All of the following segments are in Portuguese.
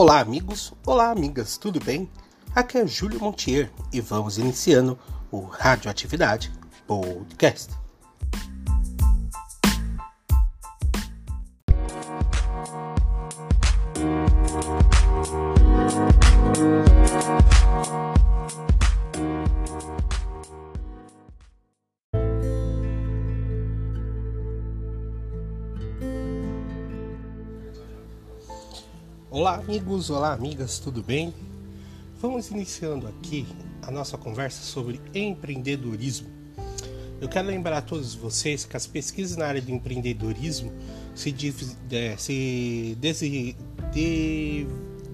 Olá, amigos, olá, amigas, tudo bem? Aqui é Júlio Montier e vamos iniciando o Radioatividade Podcast. Olá, amigos, olá, amigas, tudo bem? Vamos iniciando aqui a nossa conversa sobre empreendedorismo. Eu quero lembrar a todos vocês que as pesquisas na área do empreendedorismo se, é, se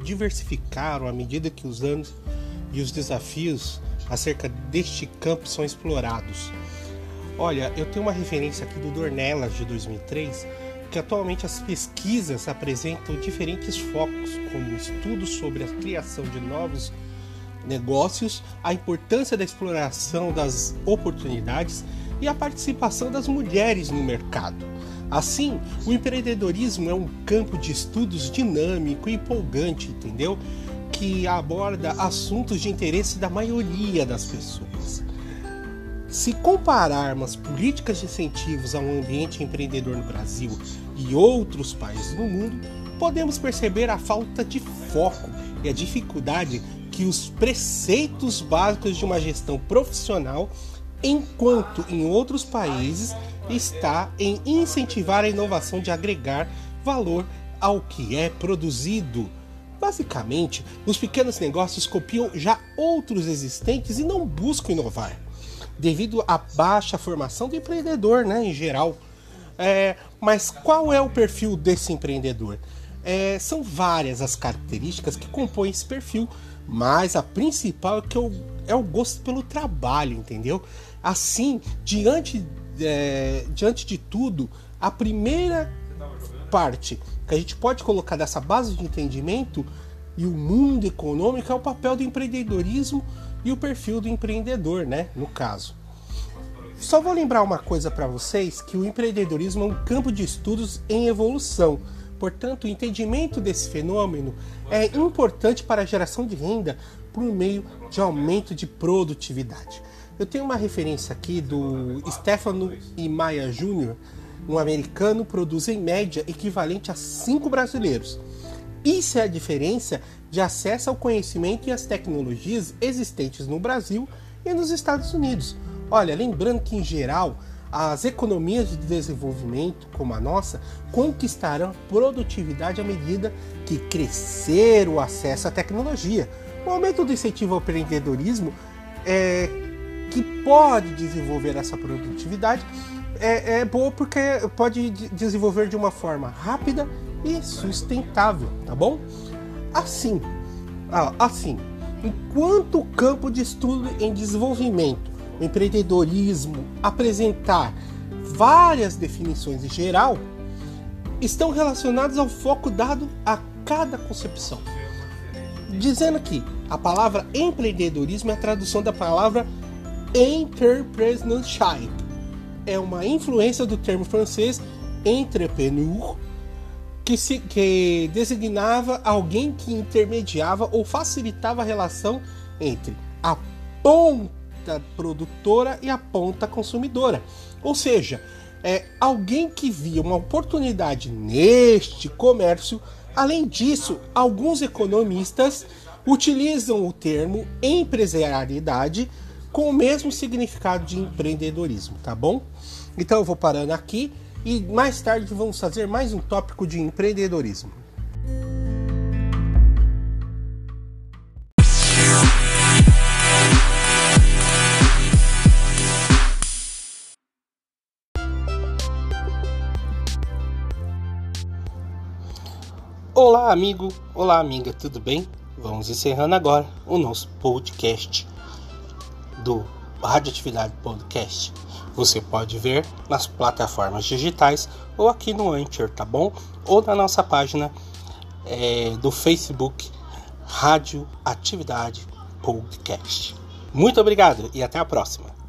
diversificaram à medida que os anos e os desafios acerca deste campo são explorados. Olha, eu tenho uma referência aqui do Dornelas de 2003 que atualmente as pesquisas apresentam diferentes focos, como estudos sobre a criação de novos negócios, a importância da exploração das oportunidades e a participação das mulheres no mercado. Assim, o empreendedorismo é um campo de estudos dinâmico e empolgante, entendeu? Que aborda assuntos de interesse da maioria das pessoas. Se compararmos políticas de incentivos ao ambiente empreendedor no Brasil e outros países no mundo, podemos perceber a falta de foco e a dificuldade que os preceitos básicos de uma gestão profissional, enquanto em outros países está em incentivar a inovação de agregar valor ao que é produzido. Basicamente, os pequenos negócios copiam já outros existentes e não buscam inovar devido à baixa formação do empreendedor, né, em geral. É, mas qual é o perfil desse empreendedor? É, são várias as características que compõem esse perfil, mas a principal é que eu, é o gosto pelo trabalho, entendeu? Assim, diante, é, diante de tudo, a primeira parte que a gente pode colocar dessa base de entendimento e o mundo econômico é o papel do empreendedorismo e o perfil do empreendedor, né? No caso. Só vou lembrar uma coisa para vocês que o empreendedorismo é um campo de estudos em evolução. Portanto, o entendimento desse fenômeno é importante para a geração de renda por meio de aumento de produtividade. Eu tenho uma referência aqui do Stefano e Maia Jr., um americano produz em média equivalente a cinco brasileiros. Isso é a diferença de acesso ao conhecimento e às tecnologias existentes no Brasil e nos Estados Unidos. Olha, lembrando que em geral as economias de desenvolvimento, como a nossa, conquistarão produtividade à medida que crescer o acesso à tecnologia. O aumento do incentivo ao empreendedorismo é, que pode desenvolver essa produtividade é, é boa porque pode desenvolver de uma forma rápida e sustentável, tá bom? Assim, assim, enquanto o campo de estudo em desenvolvimento, empreendedorismo apresentar várias definições em geral, estão relacionados ao foco dado a cada concepção. Dizendo que a palavra empreendedorismo é a tradução da palavra entrepreneurship. É uma influência do termo francês entrepreneur, que, se, que designava alguém que intermediava ou facilitava a relação entre a ponta produtora e a ponta consumidora. Ou seja, é alguém que via uma oportunidade neste comércio. Além disso, alguns economistas utilizam o termo empresarialidade com o mesmo significado de empreendedorismo, tá bom? Então eu vou parando aqui e mais tarde vamos fazer mais um tópico de empreendedorismo. Olá, amigo! Olá, amiga, tudo bem? Vamos encerrando agora o nosso podcast do Radioatividade Podcast. Você pode ver nas plataformas digitais ou aqui no Anchor, tá bom? Ou na nossa página é, do Facebook Rádio Atividade Podcast. Muito obrigado e até a próxima.